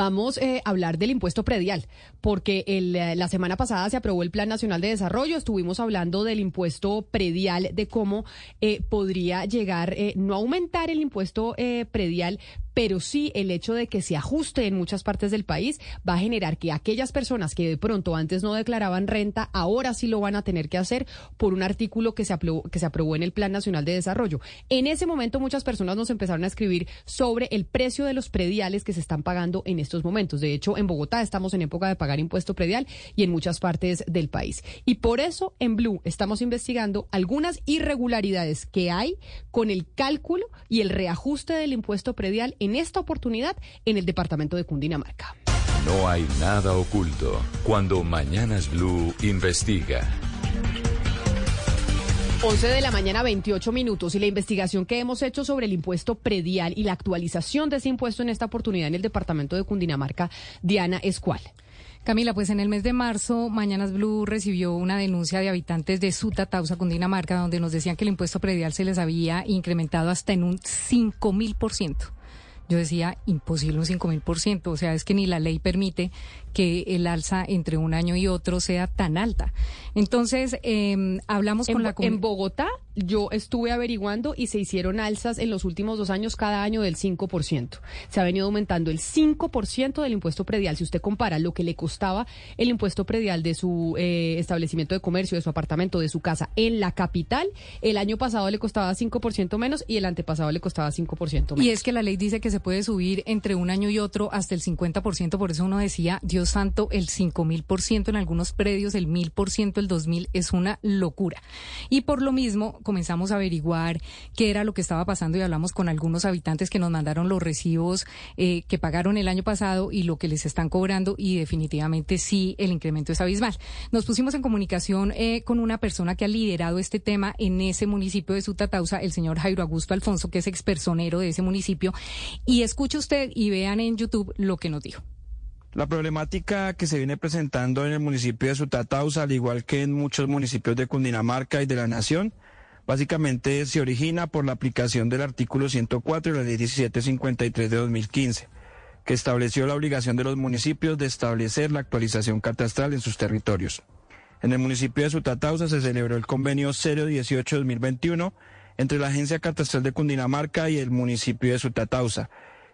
Vamos eh, a hablar del impuesto predial, porque el, eh, la semana pasada se aprobó el Plan Nacional de Desarrollo. Estuvimos hablando del impuesto predial, de cómo eh, podría llegar, no aumentar el impuesto predial, pero sí el hecho de que se ajuste en muchas partes del país va a generar que aquellas personas que de pronto antes no declaraban renta, ahora sí lo van a tener que hacer por un artículo que se aprobó, que se aprobó en el Plan Nacional de Desarrollo. En ese momento muchas personas nos empezaron a escribir sobre el precio de los prediales que se están pagando en estos momentos. De hecho, en Bogotá estamos en época de pagar impuesto predial y en muchas partes del país. Y por eso en Blue estamos investigando algunas irregularidades que hay con el cálculo y el reajuste del impuesto predial esta oportunidad en el departamento de Cundinamarca. No hay nada oculto cuando Mañanas Blue investiga. 11 de la mañana, 28 minutos. Y la investigación que hemos hecho sobre el impuesto predial y la actualización de ese impuesto en esta oportunidad en el departamento de Cundinamarca, Diana, ¿es cuál? Camila, pues en el mes de marzo, Mañanas Blue recibió una denuncia de habitantes de Suta, Tausa, Cundinamarca, donde nos decían que el impuesto predial se les había incrementado hasta en un 5 mil por ciento. Yo decía, imposible un 5 mil por ciento. O sea, es que ni la ley permite que el alza entre un año y otro sea tan alta. Entonces, eh, hablamos con la... En Bogotá, yo estuve averiguando y se hicieron alzas en los últimos dos años cada año del 5%. Se ha venido aumentando el 5% del impuesto predial. Si usted compara lo que le costaba el impuesto predial de su eh, establecimiento de comercio, de su apartamento, de su casa en la capital, el año pasado le costaba 5% menos y el antepasado le costaba 5% menos. Y es que la ley dice que se puede subir entre un año y otro hasta el 50%, por eso uno decía, Dios santo, el 5 mil por ciento en algunos predios, el mil por ciento el 2000 es una locura. Y por lo mismo comenzamos a averiguar qué era lo que estaba pasando y hablamos con algunos habitantes que nos mandaron los recibos eh, que pagaron el año pasado y lo que les están cobrando y definitivamente sí, el incremento es abismal. Nos pusimos en comunicación eh, con una persona que ha liderado este tema en ese municipio de Sutatausa, el señor Jairo Augusto Alfonso, que es expersonero de ese municipio. Y escuche usted y vean en YouTube lo que nos dijo. La problemática que se viene presentando en el municipio de Sutatausa, al igual que en muchos municipios de Cundinamarca y de la Nación, básicamente se origina por la aplicación del artículo 104 de la ley 1753 de 2015, que estableció la obligación de los municipios de establecer la actualización catastral en sus territorios. En el municipio de Sutatausa se celebró el convenio 018-2021 entre la Agencia Catastral de Cundinamarca y el municipio de Sutatausa,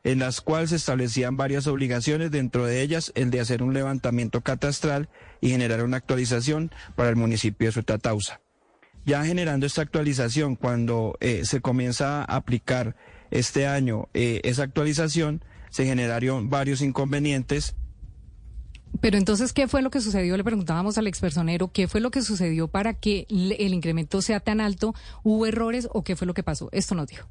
en las cuales se establecían varias obligaciones, dentro de ellas el de hacer un levantamiento catastral y generar una actualización para el municipio de Sutatausa. Ya generando esta actualización, cuando eh, se comienza a aplicar este año eh, esa actualización, se generaron varios inconvenientes pero entonces, ¿qué fue lo que sucedió? Le preguntábamos al expersonero, ¿qué fue lo que sucedió para que el incremento sea tan alto? ¿Hubo errores o qué fue lo que pasó? Esto nos dijo.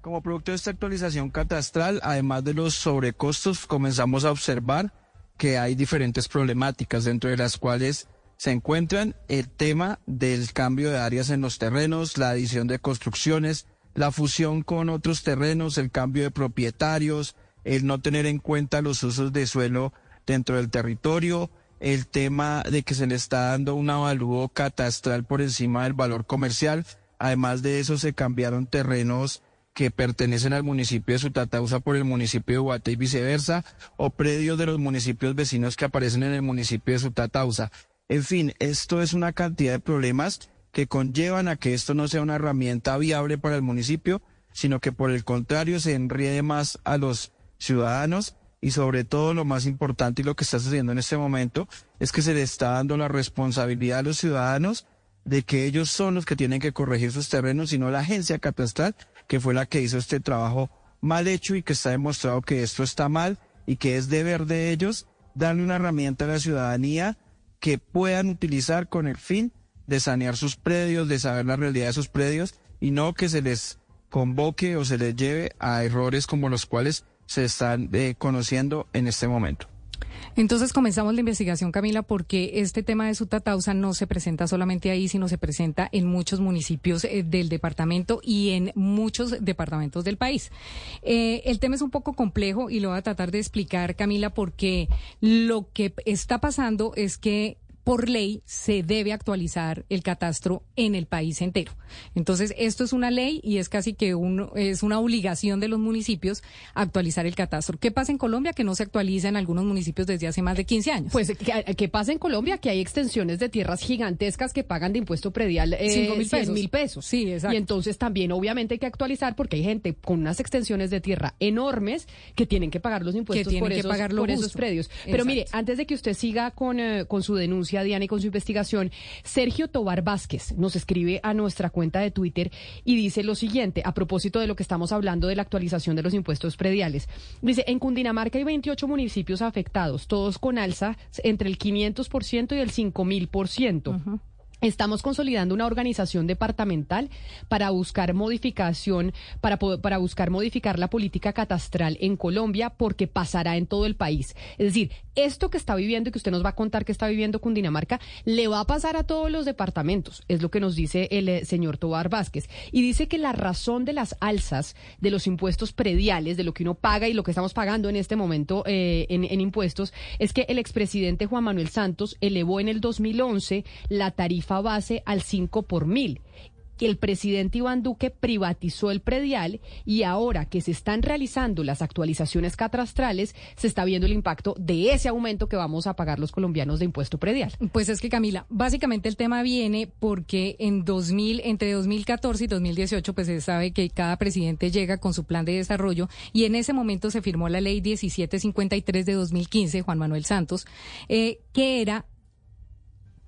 Como producto de esta actualización catastral, además de los sobrecostos, comenzamos a observar que hay diferentes problemáticas, dentro de las cuales se encuentran el tema del cambio de áreas en los terrenos, la adición de construcciones, la fusión con otros terrenos, el cambio de propietarios, el no tener en cuenta los usos de suelo dentro del territorio, el tema de que se le está dando un avalúo catastral por encima del valor comercial. Además de eso, se cambiaron terrenos que pertenecen al municipio de Sutatausa por el municipio de Guate y viceversa, o predios de los municipios vecinos que aparecen en el municipio de Sutatausa. En fin, esto es una cantidad de problemas que conllevan a que esto no sea una herramienta viable para el municipio, sino que por el contrario se enriede más a los ciudadanos y sobre todo lo más importante y lo que está sucediendo en este momento es que se le está dando la responsabilidad a los ciudadanos de que ellos son los que tienen que corregir sus terrenos, sino la agencia catastral, que fue la que hizo este trabajo mal hecho y que está demostrado que esto está mal y que es deber de ellos darle una herramienta a la ciudadanía que puedan utilizar con el fin de sanear sus predios, de saber la realidad de sus predios y no que se les convoque o se les lleve a errores como los cuales se están eh, conociendo en este momento. Entonces comenzamos la investigación, Camila, porque este tema de Sutatausa no se presenta solamente ahí, sino se presenta en muchos municipios eh, del departamento y en muchos departamentos del país. Eh, el tema es un poco complejo y lo voy a tratar de explicar, Camila, porque lo que está pasando es que por ley se debe actualizar el catastro en el país entero. Entonces, esto es una ley y es casi que un, es una obligación de los municipios actualizar el catastro. ¿Qué pasa en Colombia? Que no se actualiza en algunos municipios desde hace más de 15 años. Pues, ¿qué, pasa en Colombia? Que hay extensiones de tierras gigantescas que pagan de impuesto predial eh, mil pesos. mil pesos. Sí, exacto. Y entonces también, obviamente, hay que actualizar porque hay gente con unas extensiones de tierra enormes que tienen que pagar los impuestos por, esos, por esos predios. Pero mire, antes de que usted siga con, eh, con su denuncia, Diana, y con su investigación. Sergio Tobar Vázquez nos escribe a nuestra cuenta de Twitter y dice lo siguiente, a propósito de lo que estamos hablando de la actualización de los impuestos prediales. Dice, en Cundinamarca hay 28 municipios afectados, todos con alza entre el 500% y el 5000%. Estamos consolidando una organización departamental para buscar modificación, para, para buscar modificar la política catastral en Colombia porque pasará en todo el país. Es decir, esto que está viviendo y que usted nos va a contar que está viviendo Cundinamarca, le va a pasar a todos los departamentos, es lo que nos dice el eh, señor Tobar Vázquez. Y dice que la razón de las alzas de los impuestos prediales, de lo que uno paga y lo que estamos pagando en este momento eh, en, en impuestos, es que el expresidente Juan Manuel Santos elevó en el 2011 la tarifa base al 5 por mil el presidente Iván Duque privatizó el predial y ahora que se están realizando las actualizaciones catastrales, se está viendo el impacto de ese aumento que vamos a pagar los colombianos de impuesto predial. Pues es que Camila, básicamente el tema viene porque en 2000, entre 2014 y 2018, pues se sabe que cada presidente llega con su plan de desarrollo y en ese momento se firmó la ley 1753 de 2015, Juan Manuel Santos, eh, que era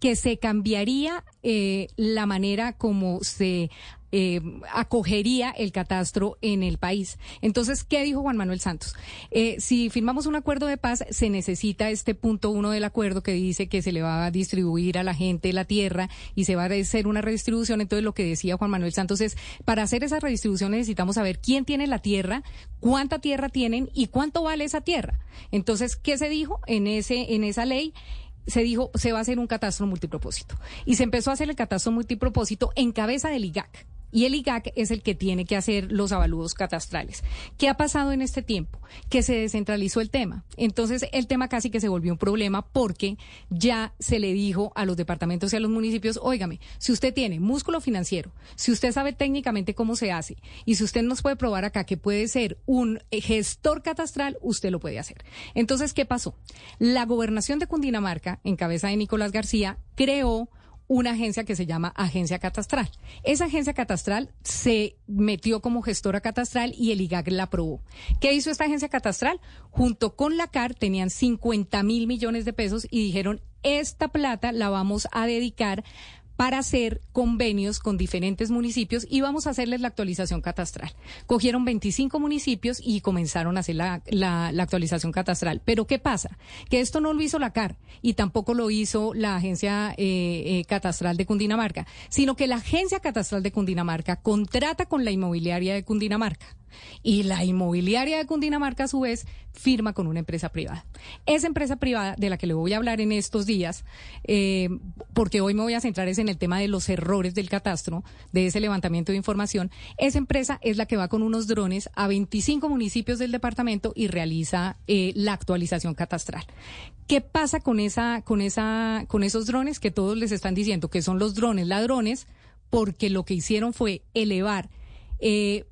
que se cambiaría eh, la manera como se eh, acogería el catastro en el país. Entonces, ¿qué dijo Juan Manuel Santos? Eh, si firmamos un acuerdo de paz, se necesita este punto uno del acuerdo que dice que se le va a distribuir a la gente la tierra y se va a hacer una redistribución. Entonces, lo que decía Juan Manuel Santos es, para hacer esa redistribución necesitamos saber quién tiene la tierra, cuánta tierra tienen y cuánto vale esa tierra. Entonces, ¿qué se dijo en ese en esa ley? Se dijo, se va a hacer un catastro multipropósito. Y se empezó a hacer el catastro multipropósito en cabeza del IGAC. Y el IGAC es el que tiene que hacer los avalúos catastrales. ¿Qué ha pasado en este tiempo? Que se descentralizó el tema. Entonces, el tema casi que se volvió un problema porque ya se le dijo a los departamentos y a los municipios, óigame, si usted tiene músculo financiero, si usted sabe técnicamente cómo se hace y si usted nos puede probar acá que puede ser un gestor catastral, usted lo puede hacer. Entonces, ¿qué pasó? La gobernación de Cundinamarca, en cabeza de Nicolás García, creó una agencia que se llama Agencia Catastral. Esa agencia catastral se metió como gestora catastral y el IGAC la aprobó. ¿Qué hizo esta agencia catastral? Junto con la CAR tenían 50 mil millones de pesos y dijeron, esta plata la vamos a dedicar para hacer convenios con diferentes municipios y vamos a hacerles la actualización catastral. Cogieron 25 municipios y comenzaron a hacer la, la, actualización catastral. Pero ¿qué pasa? Que esto no lo hizo la CAR y tampoco lo hizo la Agencia eh, eh, Catastral de Cundinamarca, sino que la Agencia Catastral de Cundinamarca contrata con la inmobiliaria de Cundinamarca. Y la inmobiliaria de Cundinamarca, a su vez, firma con una empresa privada. Esa empresa privada, de la que le voy a hablar en estos días, eh, porque hoy me voy a centrar es en el tema de los errores del catastro, de ese levantamiento de información, esa empresa es la que va con unos drones a 25 municipios del departamento y realiza eh, la actualización catastral. ¿Qué pasa con esa, con esa, con esos drones que todos les están diciendo que son los drones ladrones? Porque lo que hicieron fue elevar eh,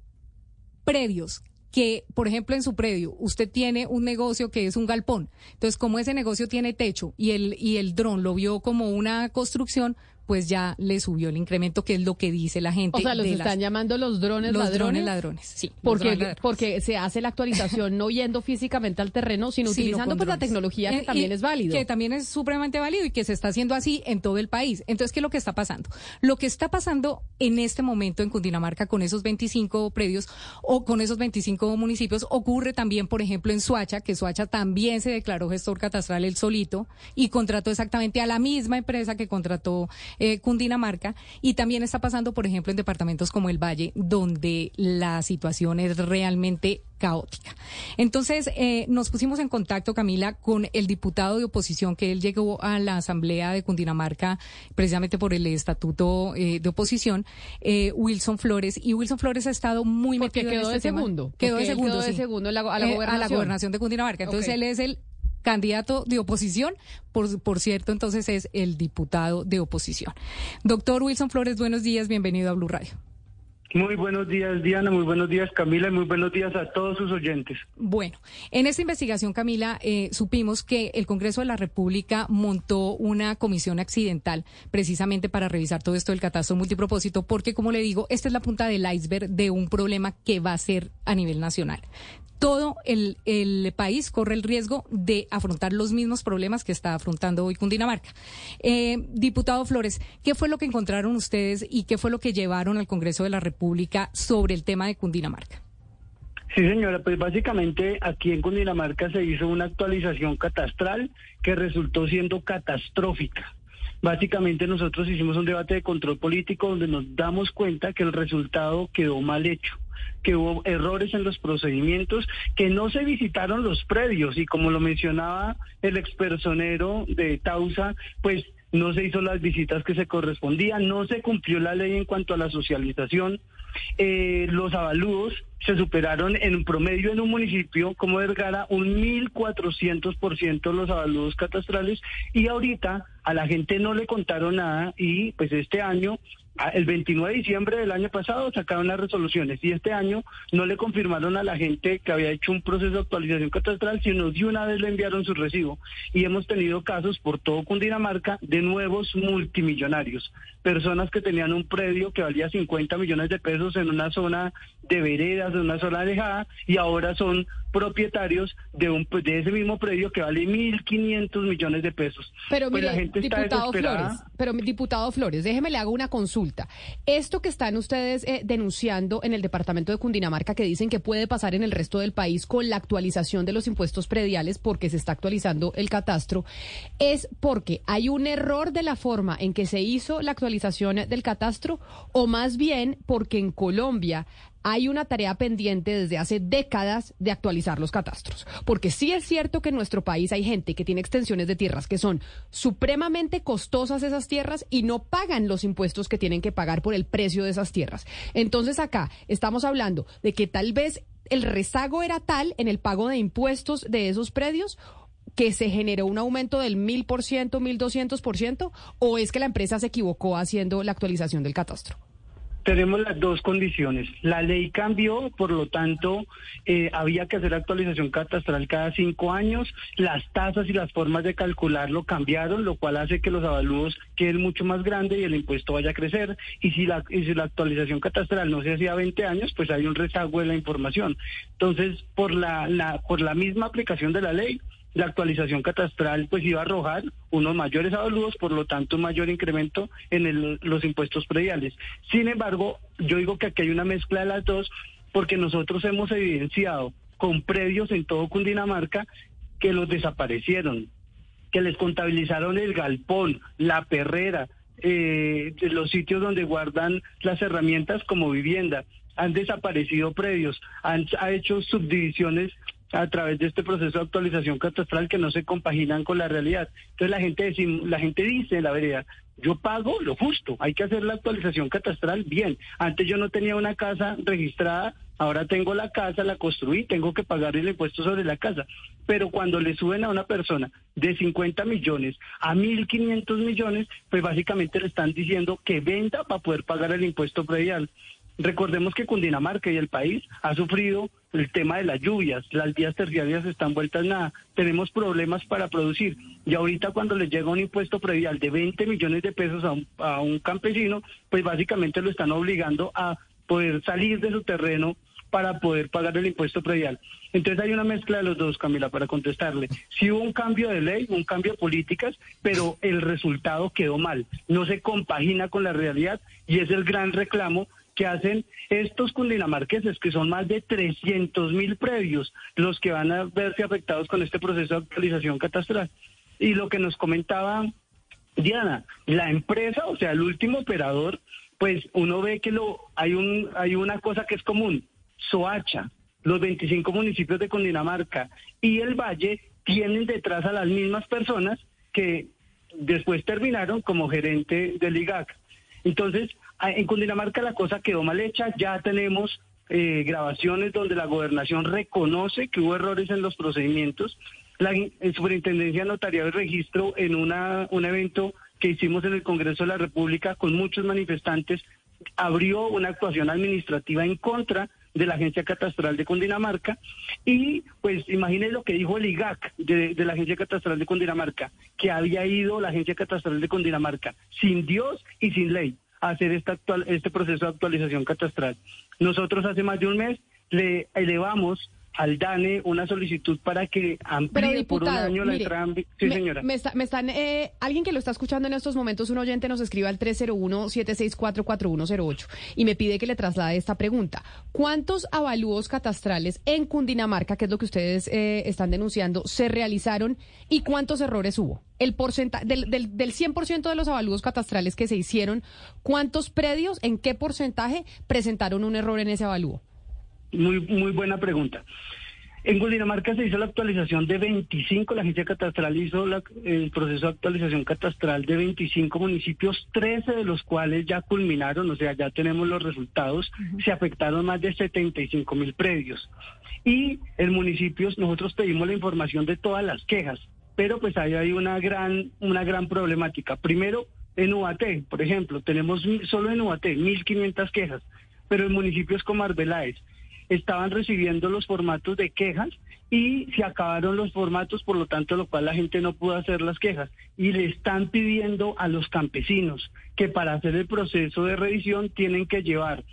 predios que, por ejemplo, en su predio usted tiene un negocio que es un galpón. Entonces, como ese negocio tiene techo y el, y el dron lo vio como una construcción, pues ya le subió el incremento, que es lo que dice la gente. O sea, los están llamando los drones los ladrones. drones ladrones, sí. Porque, porque se hace la actualización no yendo físicamente al terreno, sino utilizando pues, la tecnología que eh, también es válido. Que también es supremamente válido y que se está haciendo así en todo el país. Entonces, ¿qué es lo que está pasando? Lo que está pasando en este momento en Cundinamarca con esos 25 predios o con esos 25 municipios ocurre también, por ejemplo, en Suacha, que Suacha también se declaró gestor catastral el solito y contrató exactamente a la misma empresa que contrató eh, Cundinamarca y también está pasando, por ejemplo, en departamentos como el Valle, donde la situación es realmente caótica. Entonces, eh, nos pusimos en contacto, Camila, con el diputado de oposición que él llegó a la Asamblea de Cundinamarca precisamente por el estatuto eh, de oposición, eh, Wilson Flores. Y Wilson Flores ha estado muy Porque metido quedó en este de segundo. Quedó de segundo, quedó de segundo a la, gobernación. a la gobernación de Cundinamarca. Entonces, él es el candidato de oposición, por, por cierto, entonces es el diputado de oposición. Doctor Wilson Flores, buenos días, bienvenido a Blue Radio. Muy buenos días, Diana. Muy buenos días, Camila. Y muy buenos días a todos sus oyentes. Bueno, en esta investigación, Camila, eh, supimos que el Congreso de la República montó una comisión accidental precisamente para revisar todo esto del catastro multipropósito, porque, como le digo, esta es la punta del iceberg de un problema que va a ser a nivel nacional todo el, país corre el riesgo de afrontar los mismos problemas que está afrontando hoy Cundinamarca. Eh, diputado Flores, ¿qué fue lo que encontraron ustedes y qué fue lo que llevaron al Congreso de la República sobre el tema de Cundinamarca? Sí, señora, pues básicamente aquí en Cundinamarca se hizo una actualización catastral que resultó siendo catastrófica. Básicamente nosotros hicimos un debate de control político donde nos damos cuenta que el resultado quedó mal hecho que hubo errores en los procedimientos, que no se visitaron los predios. Y como lo mencionaba el expersonero de Tausa, pues no se hizo las visitas que se correspondían, no se cumplió la ley en cuanto a la socialización, eh, los avalúos se superaron en promedio en un municipio como Vergara un 1.400% los avalúos catastrales y ahorita a la gente no le contaron nada y pues este año el 29 de diciembre del año pasado sacaron las resoluciones y este año no le confirmaron a la gente que había hecho un proceso de actualización catastral, sino de una vez le enviaron su recibo. Y hemos tenido casos por todo Cundinamarca de nuevos multimillonarios, personas que tenían un predio que valía 50 millones de pesos en una zona de veredas, en una zona alejada, y ahora son propietarios de un de ese mismo predio que vale 1.500 millones de pesos. Pero pues mire, diputado Flores, pero diputado Flores, déjeme le hago una consulta. Esto que están ustedes eh, denunciando en el departamento de Cundinamarca, que dicen que puede pasar en el resto del país con la actualización de los impuestos prediales, porque se está actualizando el catastro, es porque hay un error de la forma en que se hizo la actualización del catastro, o más bien porque en Colombia hay una tarea pendiente desde hace décadas de actualizar los catastros. Porque sí es cierto que en nuestro país hay gente que tiene extensiones de tierras que son supremamente costosas esas tierras y no pagan los impuestos que tienen que pagar por el precio de esas tierras. Entonces acá estamos hablando de que tal vez el rezago era tal en el pago de impuestos de esos predios que se generó un aumento del mil por ciento, mil doscientos por ciento, o es que la empresa se equivocó haciendo la actualización del catastro? Tenemos las dos condiciones. La ley cambió, por lo tanto, eh, había que hacer actualización catastral cada cinco años. Las tasas y las formas de calcularlo cambiaron, lo cual hace que los avalúos queden mucho más grandes y el impuesto vaya a crecer. Y si la, y si la actualización catastral no se hacía 20 años, pues hay un rezago de la información. Entonces, por la, la, por la misma aplicación de la ley, la actualización catastral pues iba a arrojar unos mayores avalúos, por lo tanto un mayor incremento en los impuestos prediales. Sin embargo, yo digo que aquí hay una mezcla de las dos porque nosotros hemos evidenciado con predios en todo Cundinamarca que los desaparecieron, que les contabilizaron el galpón, la perrera, eh, los sitios donde guardan las herramientas como vivienda. Han desaparecido predios, han ha hecho subdivisiones a través de este proceso de actualización catastral que no se compaginan con la realidad. Entonces la gente, la gente dice, la verdad, yo pago lo justo, hay que hacer la actualización catastral bien. Antes yo no tenía una casa registrada, ahora tengo la casa, la construí, tengo que pagar el impuesto sobre la casa. Pero cuando le suben a una persona de 50 millones a 1.500 millones, pues básicamente le están diciendo que venda para poder pagar el impuesto predial. Recordemos que Cundinamarca y el país ha sufrido el tema de las lluvias, las vías terciarias están vueltas nada, tenemos problemas para producir y ahorita cuando le llega un impuesto predial de 20 millones de pesos a un, a campesino, pues básicamente lo están obligando a poder salir de su terreno para poder pagar el impuesto predial. Entonces hay una mezcla de los dos, Camila, para contestarle. Sí hubo un cambio de ley, un cambio de políticas, pero el resultado quedó mal. No se compagina con la realidad y es el gran reclamo que hacen estos cundinamarqueses, que son más de 300 mil predios los que van a verse afectados con este proceso de actualización catastral. Y lo que nos comentaba Diana, la empresa, o sea, el último operador, pues uno ve que lo hay un hay una cosa que es común, Soacha, los 25 municipios de Cundinamarca y el Valle tienen detrás a las mismas personas que después terminaron como gerente del IGAC. Entonces, en Cundinamarca la cosa quedó mal hecha, ya tenemos eh, grabaciones donde la gobernación reconoce que hubo errores en los procedimientos. la Superintendencia Notariado y Registro en una, un evento que hicimos en el Congreso de la República con muchos manifestantes, abrió una actuación administrativa en contra de la Agencia Catastral de Cundinamarca. Y pues imagínense lo que dijo el IGAC de, la Agencia Catastral de Cundinamarca, que había ido la Agencia Catastral de Cundinamarca sin Dios y sin ley hacer esta actual, este proceso de actualización catastral. Nosotros hace más de un mes le elevamos al DANE una solicitud para que amplíe por un año la entrada. Sí, señora. Me, están, eh, alguien que lo está escuchando en estos momentos, un oyente nos escribe al 301-764-4108 y me pide que le traslade esta pregunta. ¿Cuántos avalúos catastrales en Cundinamarca, que es lo que ustedes eh, están denunciando, se realizaron y cuántos errores hubo? El porcentaje del, del, del 100% de los avalúos catastrales que se hicieron, ¿cuántos predios, en qué porcentaje presentaron un error en ese avalúo? Muy, muy buena pregunta. En Cundinamarca se hizo la actualización de 25, la agencia catastral hizo el proceso de actualización catastral de 25 municipios, 13 de los cuales ya culminaron, o sea, ya tenemos los resultados, se afectaron más de 75 mil predios. Y en municipios nosotros pedimos la información de todas las quejas, pero pues ahí hay una gran, una gran problemática. Primero, en UAT, por ejemplo, tenemos solo en UAT 1.500 quejas, pero en municipios como Arbeláez, estaban recibiendo los formatos de quejas y se acabaron los formatos, por lo tanto, lo cual la gente no pudo hacer las quejas. Y le están pidiendo a los campesinos que para hacer el proceso de revisión tienen que llevar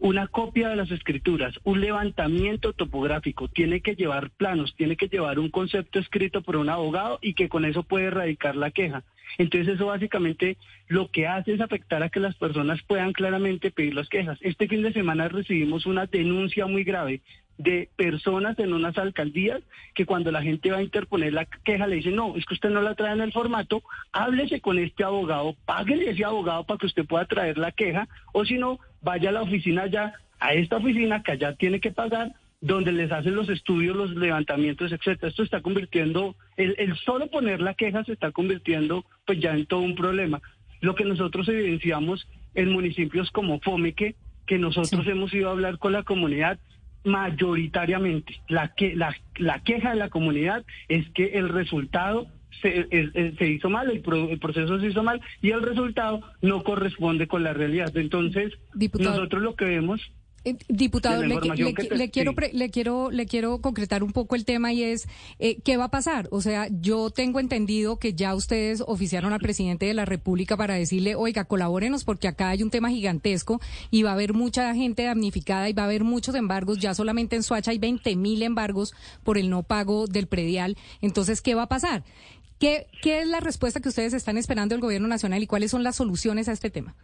una copia de las escrituras, un levantamiento topográfico, tiene que llevar planos, tiene que llevar un concepto escrito por un abogado y que con eso puede erradicar la queja. Entonces eso básicamente lo que hace es afectar a que las personas puedan claramente pedir las quejas. Este fin de semana recibimos una denuncia muy grave de personas en unas alcaldías que cuando la gente va a interponer la queja le dicen, no, es que usted no la trae en el formato, háblese con este abogado, páguele ese abogado para que usted pueda traer la queja, o si no, vaya a la oficina ya, a esta oficina que allá tiene que pagar, donde les hacen los estudios, los levantamientos, etcétera. Esto está convirtiendo, el, el solo poner la queja se está convirtiendo pues ya en todo un problema. Lo que nosotros evidenciamos en municipios como Fomeque, que nosotros hemos ido a hablar con la comunidad, mayoritariamente. La, que, la, la queja de la comunidad es que el resultado se, se hizo mal, el, el, proceso se hizo mal y el resultado no corresponde con la realidad. Entonces, nosotros lo que vemos eh, diputado, le, quiero le quiero le quiero concretar un poco el tema y es eh, qué va a pasar. O sea, yo tengo entendido que ya ustedes oficiaron al presidente de la República para decirle, oiga, colabórenos porque acá hay un tema gigantesco y va a haber mucha gente damnificada y va a haber muchos embargos. Ya solamente en Suacha hay 20 mil embargos por el no pago del predial. Entonces, ¿qué va a pasar? ¿Qué, ¿Qué es la respuesta que ustedes están esperando del gobierno nacional y cuáles son las soluciones a este tema?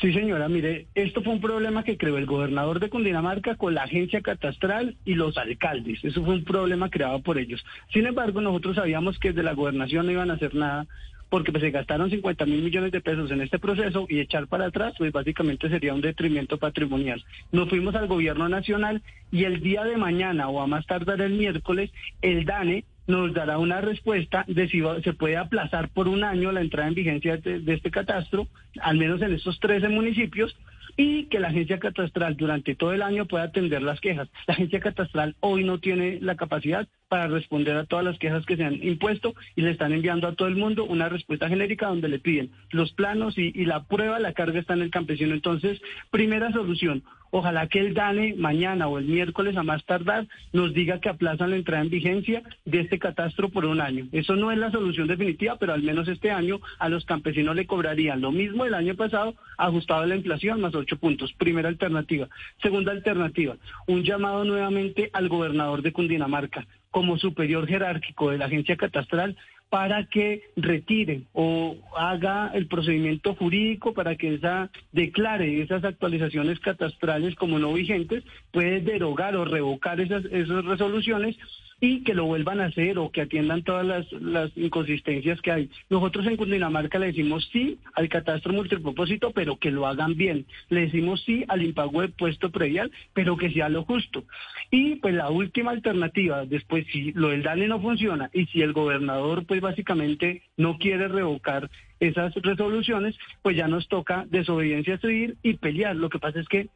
Sí, señora, mire, esto fue un problema que creó el gobernador de Cundinamarca con la agencia catastral y los alcaldes. Eso fue un problema creado por ellos. Sin embargo, nosotros sabíamos que desde la gobernación no iban a hacer nada porque pues, se gastaron 50 mil millones de pesos en este proceso y echar para atrás, pues básicamente sería un detrimento patrimonial. Nos fuimos al gobierno nacional y el día de mañana o a más tardar el miércoles, el DANE nos dará una respuesta de si se puede aplazar por un año la entrada en vigencia de, este catastro, al menos en estos 13 municipios, y que la agencia catastral durante todo el año pueda atender las quejas. La agencia catastral hoy no tiene la capacidad para responder a todas las quejas que se han impuesto y le están enviando a todo el mundo una respuesta genérica donde le piden los planos y la prueba, la carga está en el campesino. Entonces, primera solución, ojalá que el DANE mañana o el miércoles a más tardar nos diga que aplazan la entrada en vigencia de este catastro por un año. Eso no es la solución definitiva, pero al menos este año a los campesinos le cobrarían lo mismo el año pasado ajustado a la inflación más ocho puntos. Primera alternativa. Segunda alternativa, un llamado nuevamente al gobernador de Cundinamarca como superior jerárquico de la agencia catastral para que retire o haga el procedimiento jurídico para que esa declare esas actualizaciones catastrales como no vigentes, puede derogar o revocar esas, esas resoluciones y que lo vuelvan a hacer o que atiendan todas las, las inconsistencias que hay. Nosotros en Cundinamarca le decimos sí al catastro multipropósito, pero que lo hagan bien. Le decimos sí al impago de puesto predial, pero que sea lo justo. Y pues la última alternativa, después si lo del DANE no funciona y si el gobernador pues básicamente no quiere revocar esas resoluciones, pues ya nos toca desobediencia civil y pelear. Lo que pasa es que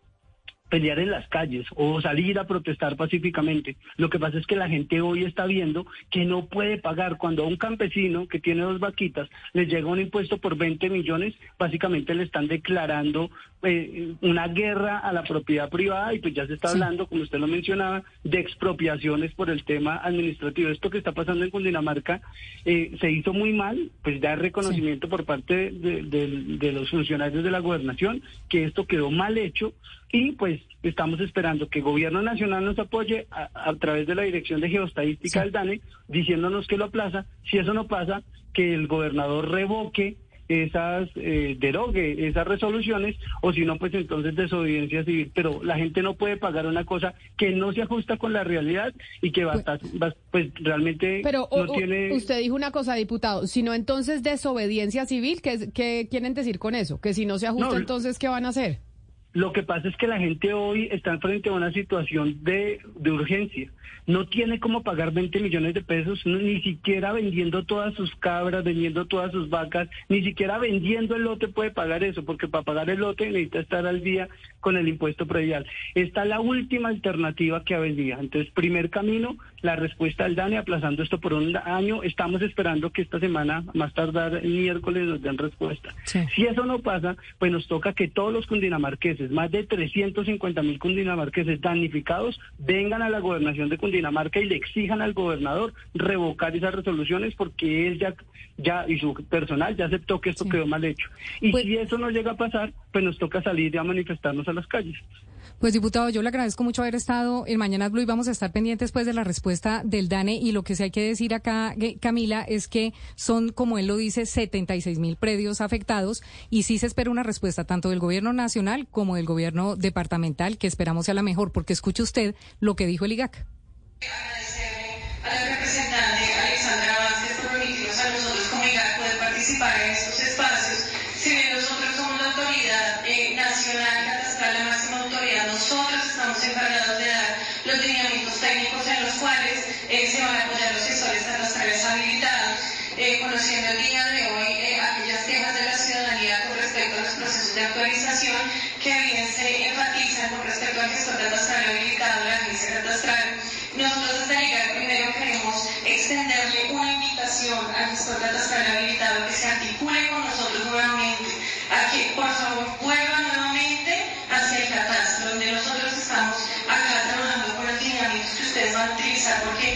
pelear en las calles o salir a protestar pacíficamente. Lo que pasa es que la gente hoy está viendo que no puede pagar. Cuando a un campesino que tiene dos vaquitas le llega un impuesto por 20 millones, básicamente le están declarando eh, una guerra a la propiedad privada y pues ya se está hablando, como usted lo mencionaba, de expropiaciones por el tema administrativo. Esto que está pasando en Cundinamarca eh, se hizo muy mal, pues da reconocimiento por parte de, de los funcionarios de la gobernación que esto quedó mal hecho y pues estamos esperando que el gobierno nacional nos apoye a, través de la dirección de geostadística del DANE diciéndonos que lo aplaza. Si eso no pasa, que el gobernador revoque esas, eh, derogue esas resoluciones, o si no, pues entonces desobediencia civil. Pero la gente no puede pagar una cosa que no se ajusta con la realidad y que va, pues, pues realmente Pero no tiene... usted dijo una cosa, diputado, si no entonces desobediencia civil, ¿qué, qué quieren decir con eso? Que si no se ajusta, entonces, ¿qué van a hacer? Lo que pasa es que la gente hoy está frente a una situación de, de, urgencia. No tiene cómo pagar 20 millones de pesos, ni siquiera vendiendo todas sus cabras, vendiendo todas sus vacas, ni siquiera vendiendo el lote puede pagar eso, porque para pagar el lote necesita estar al día con el impuesto predial. Esta es la última alternativa que ha vendido. Entonces, primer camino, la respuesta al DANE aplazando esto por un año. Estamos esperando que esta semana, más tardar el miércoles, nos den respuesta. Si eso no pasa, pues nos toca que todos los cundinamarqueses, más de 350 mil cundinamarqueses damnificados, vengan a la gobernación de Cundinamarca y le exijan al gobernador revocar esas resoluciones porque él ya, ya y su personal ya aceptó que esto quedó mal hecho. Y pues si eso no llega a pasar, pues nos toca salir a manifestarnos a las calles. Pues diputado, yo le agradezco mucho haber estado en Mañana Blue y vamos a estar pendientes pues de la respuesta del DANE y lo que sí hay que decir acá, Camila, es que son, como él lo dice, 76 mil predios afectados y sí se espera una respuesta tanto del gobierno nacional como del gobierno departamental, que esperamos sea la mejor, porque escuche usted lo que dijo el IGAC. Agradecerle a la representante Alexandra Vázquez por permitirnos a nosotros como IGAC poder participar en estos espacios. Si bien nosotros somos la autoridad eh, nacional la máxima autoridad, nosotros estamos encargados de dar los lineamientos técnicos en los cuales eh, se van a apoyar los gestores catastrales habilitados, eh, conociendo el día de hoy aquellas quejas de la ciudadanía con respecto a los procesos de actualización que bien se enfatizan con respecto al gestor catastral habilitado la agencia catastral. Nosotros desde el primero queremos extenderle una invitación al gestor catastral habilitado que se articule con nosotros nuevamente, a que por favor vuelva nuevamente hacia el catastro, donde nosotros estamos acá trabajando con los lineamientos que ustedes van a utilizar, porque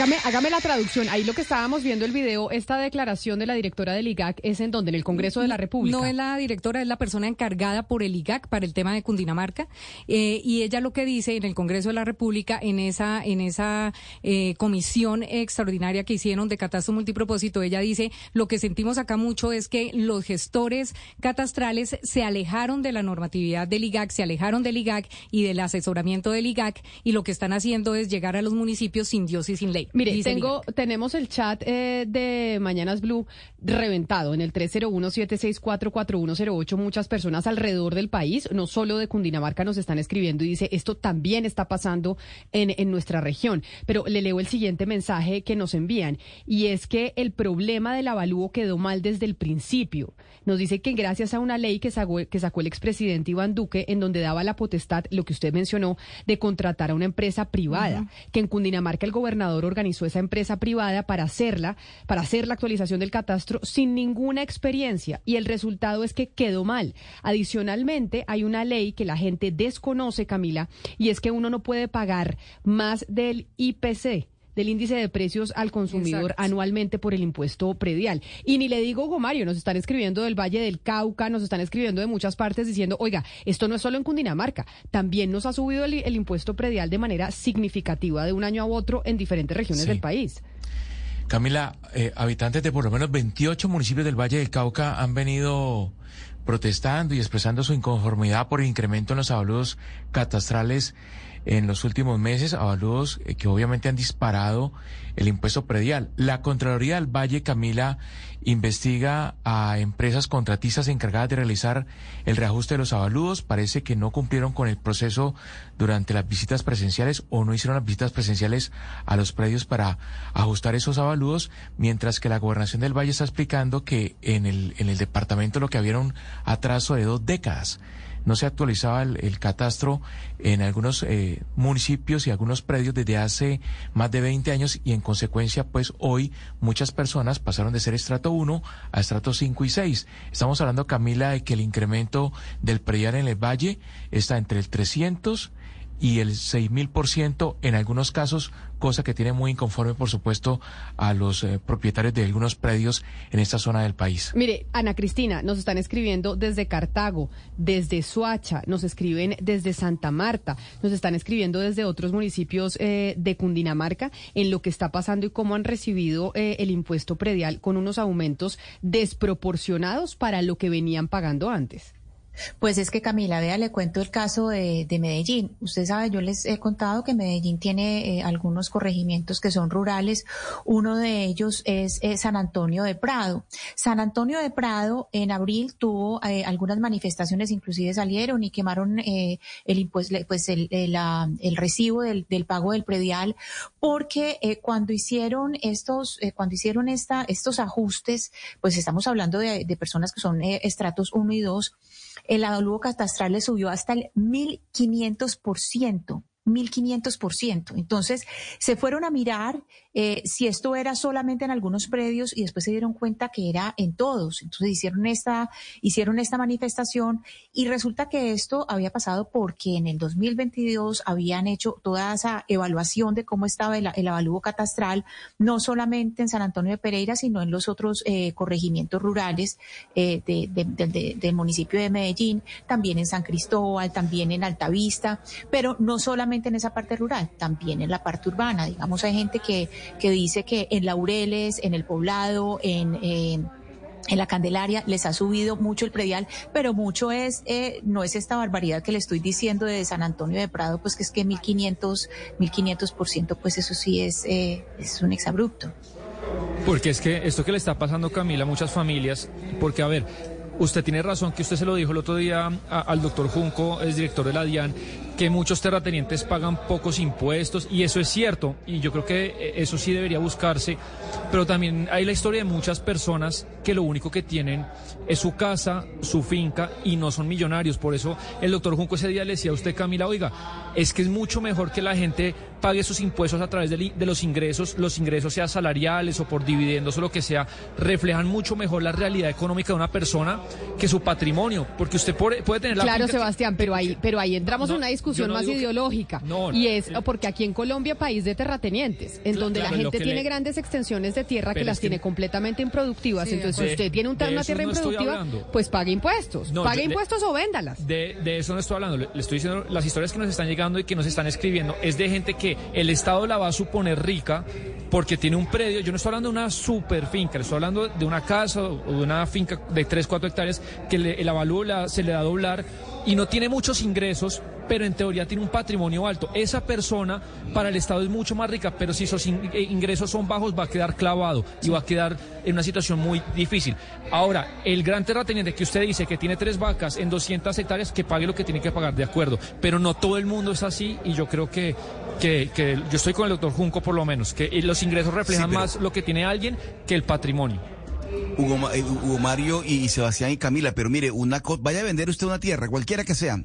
Hágame, hágame la traducción. Ahí lo que estábamos viendo el video, esta declaración de la directora del IGAC es en donde, en el Congreso de la República. No es la directora, es la persona encargada por el IGAC para el tema de Cundinamarca. Eh, y ella lo que dice en el Congreso de la República, en esa, en esa eh, comisión extraordinaria que hicieron de catastro multipropósito, ella dice, lo que sentimos acá mucho es que los gestores catastrales se alejaron de la normatividad del IGAC, se alejaron del IGAC y del asesoramiento del IGAC, y lo que están haciendo es llegar a los municipios sin Dios y sin ley. Mire, tengo, tenemos el chat eh, de Mañanas Blue reventado en el 301-764-4108. Muchas personas alrededor del país, no solo de Cundinamarca, nos están escribiendo y dice, esto también está pasando en, en nuestra región. Pero le leo el siguiente mensaje que nos envían y es que el problema del avalúo quedó mal desde el principio. Nos dice que gracias a una ley que sacó, que sacó el expresidente Iván Duque, en donde daba la potestad, lo que usted mencionó, de contratar a una empresa privada, que en Cundinamarca el gobernador organizó esa empresa privada para hacerla, para hacer la actualización del catastro sin ninguna experiencia y el resultado es que quedó mal. Adicionalmente, hay una ley que la gente desconoce, Camila, y es que uno no puede pagar más del IPC del índice de precios al consumidor anualmente por el impuesto predial. Y ni le digo, Gomario, nos están escribiendo del Valle del Cauca, nos están escribiendo de muchas partes diciendo, oiga, esto no es solo en Cundinamarca, también nos ha subido el, impuesto predial de manera significativa de un año a otro en diferentes regiones del país. Camila, eh, habitantes de por lo menos 28 municipios del Valle del Cauca han venido protestando y expresando su inconformidad por el incremento en los avalúos catastrales en los últimos meses, avalúos eh, que obviamente han disparado el impuesto predial. La Contraloría del Valle, Camila, investiga a empresas contratistas encargadas de realizar el reajuste de los avalúos. Parece que no cumplieron con el proceso durante las visitas presenciales o no hicieron las visitas presenciales a los predios para ajustar esos avalúos, mientras que la Gobernación del Valle está explicando que en el, en el departamento lo que había era un atraso de dos décadas no se actualizaba el, catastro en algunos eh, municipios y algunos predios desde hace más de 20 años y en consecuencia pues hoy muchas personas pasaron de ser estrato 1 a estrato 5 y 6. Estamos hablando Camila de que el incremento del predial en el valle está entre el 300 y el seis mil por ciento en algunos casos, cosa que tiene muy inconforme, por supuesto, a los eh, propietarios de algunos predios en esta zona del país. Mire, Ana Cristina, nos están escribiendo desde Cartago, desde Suacha, nos escriben desde Santa Marta, nos están escribiendo desde otros municipios eh, de Cundinamarca en lo que está pasando y cómo han recibido eh, el impuesto predial con unos aumentos desproporcionados para lo que venían pagando antes. Pues es que Camila, vea, le cuento el caso de, Medellín. Usted sabe, yo les he contado que Medellín tiene eh, algunos corregimientos que son rurales. Uno de ellos es San Antonio de Prado. San Antonio de Prado en abril tuvo eh, algunas manifestaciones, inclusive salieron y quemaron eh, el pues el, recibo del, pago del predial, porque cuando hicieron estos, cuando hicieron esta, estos ajustes, pues estamos hablando de, de personas que son estratos 1 y 2 el avalúo catastral le subió hasta el 1500%. 1.500%. Entonces, se fueron a mirar eh, si esto era solamente en algunos predios y después se dieron cuenta que era en todos. Entonces, hicieron esta, hicieron esta manifestación y resulta que esto había pasado porque en el 2022 habían hecho toda esa evaluación de cómo estaba el, el avalúo catastral, no solamente en San Antonio de Pereira, sino en los otros eh, corregimientos rurales eh, del municipio de Medellín, también en San Cristóbal, también en Altavista, pero no solamente en esa parte rural, también en la parte urbana. Digamos, hay gente que, que dice que en Laureles, en el poblado, en... en la Candelaria les ha subido mucho el predial, pero mucho es, eh, no es esta barbaridad que le estoy diciendo de San Antonio de Prado, pues que es que 1500, 1500 por ciento, pues eso sí es, eh, es un exabrupto. Porque es que esto que le está pasando, Camila, a muchas familias, porque a ver, usted tiene razón que usted se lo dijo el otro día al doctor Junco, es director de la DIAN, que muchos terratenientes pagan pocos impuestos y eso es cierto y yo creo que eh, eso sí debería buscarse, pero también hay la historia de muchas personas que lo único que tienen es su casa, su finca y no son millonarios. Por eso el doctor Junco ese día le decía a usted, Camila, oiga, es que es mucho mejor que la gente pague sus impuestos a través de, los ingresos, los ingresos sean salariales o por dividendos o lo que sea, reflejan mucho mejor la realidad económica de una persona que su patrimonio, porque usted puede, tener la Claro, Sebastián, pero ahí, pero ahí entramos en una discusión más ideológica. y es porque aquí en Colombia, país de terratenientes, en donde la gente tiene grandes extensiones de tierra que las tiene completamente improductivas. Entonces, si usted tiene un, una tierra improductiva, pues pague impuestos. pague impuestos o véndalas. De, de, eso no estoy hablando. Le, estoy diciendo las historias que nos están llegando y que nos están escribiendo es de gente que el Estado la va a suponer rica porque tiene un predio. Yo no estoy hablando de una super finca, le estoy hablando de una casa o de una finca de 3, 4 hectáreas que el avalúo se le da a doblar y no tiene muchos ingresos, pero en teoría tiene un patrimonio alto. Esa persona para el Estado es mucho más rica, pero si esos eh, ingresos son bajos va a quedar clavado y va a quedar en una situación muy difícil. Ahora, el gran terrateniente que usted dice que tiene tres vacas en 200 hectáreas, que pague lo que tiene que pagar, de acuerdo, pero no todo el mundo es así y yo creo que, que, yo estoy con el doctor Junco por lo menos, que los ingresos reflejan más lo que tiene alguien que el patrimonio. Eh, Hugo, Mario y Sebastián y Camila, pero mire, una vaya a vender usted una tierra, cualquiera que sea,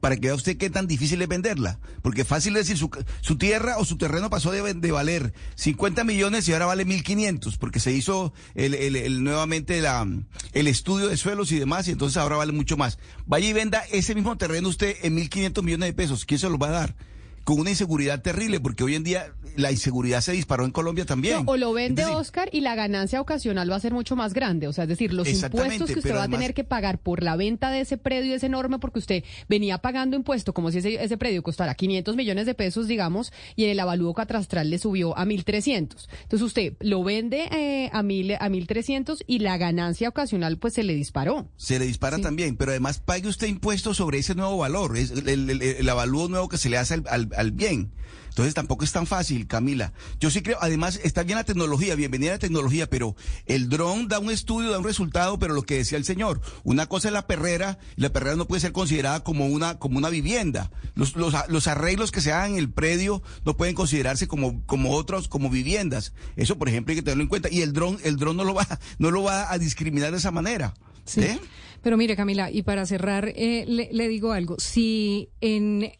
para que vea usted qué tan difícil es venderla. Porque fácil decir, su, su tierra o su terreno pasó de, valer 50 millones y ahora vale 1.500, porque se hizo el, nuevamente la, el estudio de suelos y demás, y entonces ahora vale mucho más. Vaya y venda ese mismo terreno usted en 1.500 millones de pesos. ¿Quién se lo va a dar? Con una inseguridad terrible, porque hoy en día la inseguridad se disparó en Colombia también. o lo vende Oscar y la ganancia ocasional va a ser mucho más grande. O sea, es decir, los impuestos que usted va a tener que pagar por la venta de ese predio es enorme porque usted venía pagando impuesto como si ese, ese predio costara 500 millones de pesos, digamos, y en el avalúo catastral le subió a 1.300. Entonces usted lo vende eh, a, mil, a 1.300 y la ganancia ocasional pues se le disparó. Se le dispara también, pero además pague usted impuestos sobre ese nuevo valor, es el, el, avalúo nuevo que se le hace al al bien. Entonces tampoco es tan fácil, Camila. Yo sí creo, además está bien la tecnología, bienvenida la tecnología, pero el dron da un estudio, da un resultado, pero lo que decía el señor, una cosa es la perrera, y la perrera no puede ser considerada como una, como una vivienda. Los, los, los arreglos que se hagan en el predio no pueden considerarse como, como otros, como viviendas. Eso, por ejemplo, hay que tenerlo en cuenta. Y el dron, el dron no lo va, no lo va a discriminar de esa manera. Sí. ¿Eh? Pero mire, Camila, y para cerrar, eh, le, le digo algo. Si en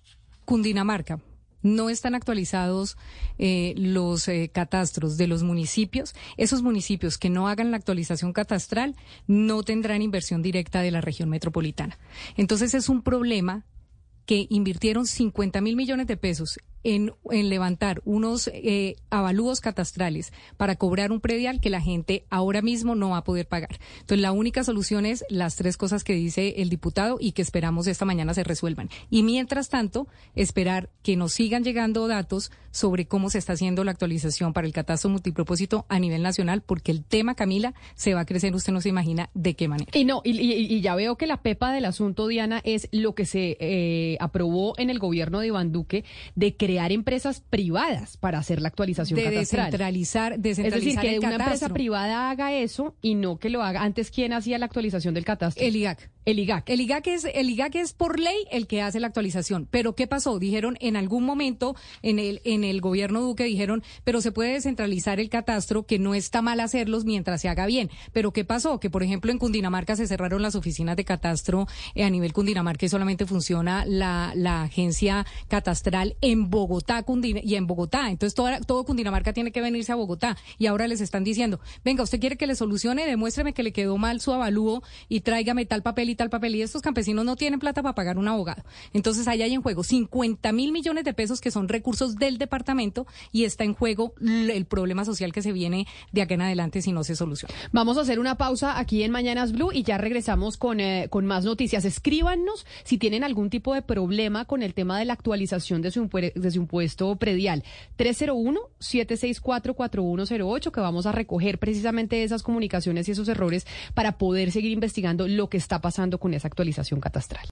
Cundinamarca, no están actualizados eh, los eh, catastros de los municipios, esos municipios que no hagan la actualización catastral no tendrán inversión directa de la región metropolitana. Entonces es un problema que invirtieron 50 mil millones de pesos en, levantar unos eh, avalúos catastrales para cobrar un predial que la gente ahora mismo no va a poder pagar. Entonces, la única solución es las tres cosas que dice el diputado y que esperamos esta mañana se resuelvan. Y mientras tanto, esperar que nos sigan llegando datos sobre cómo se está haciendo la actualización para el catastro multipropósito a nivel nacional, porque el tema, Camila, se va a crecer, usted no se imagina de qué manera. Y no, y ya veo que la pepa del asunto, Diana, es lo que se eh, aprobó en el gobierno de Iván Duque de crear empresas privadas para hacer la actualización De catastral. descentralizar, Es decir, descentralizar que el una empresa privada haga eso y no que lo haga. Antes, ¿quién hacía la actualización del catastro? El IGAC. El IGAC. El IGAC es el IGAC es por ley el que hace la actualización. Pero ¿qué pasó? Dijeron en algún momento en el en el gobierno Duque dijeron, pero se puede descentralizar el catastro, que no está mal hacerlos mientras se haga bien. Pero ¿qué pasó? Que por ejemplo en Cundinamarca se cerraron las oficinas de catastro eh, a nivel Cundinamarca y solamente funciona la, la agencia catastral en Bogotá Cundina- y en Bogotá. Entonces toda, todo Cundinamarca tiene que venirse a Bogotá y ahora les están diciendo, venga, usted quiere que le solucione, demuéstreme que le quedó mal su avalúo y tráigame tal papel y tal papel. Y estos campesinos no tienen plata para pagar un abogado. Entonces ahí hay en juego 50 mil millones de pesos que son recursos del departamento y está en juego el problema social que se viene de acá en adelante si no se soluciona. Vamos a hacer una pausa aquí en Mañanas Blue y ya regresamos con, eh, con más noticias. Escríbanos si tienen algún tipo de problema con el tema de la actualización de su, de su impuesto predial. 301-764-4108, que vamos a recoger precisamente esas comunicaciones y esos errores para poder seguir investigando lo que está pasando con esa actualización catastral.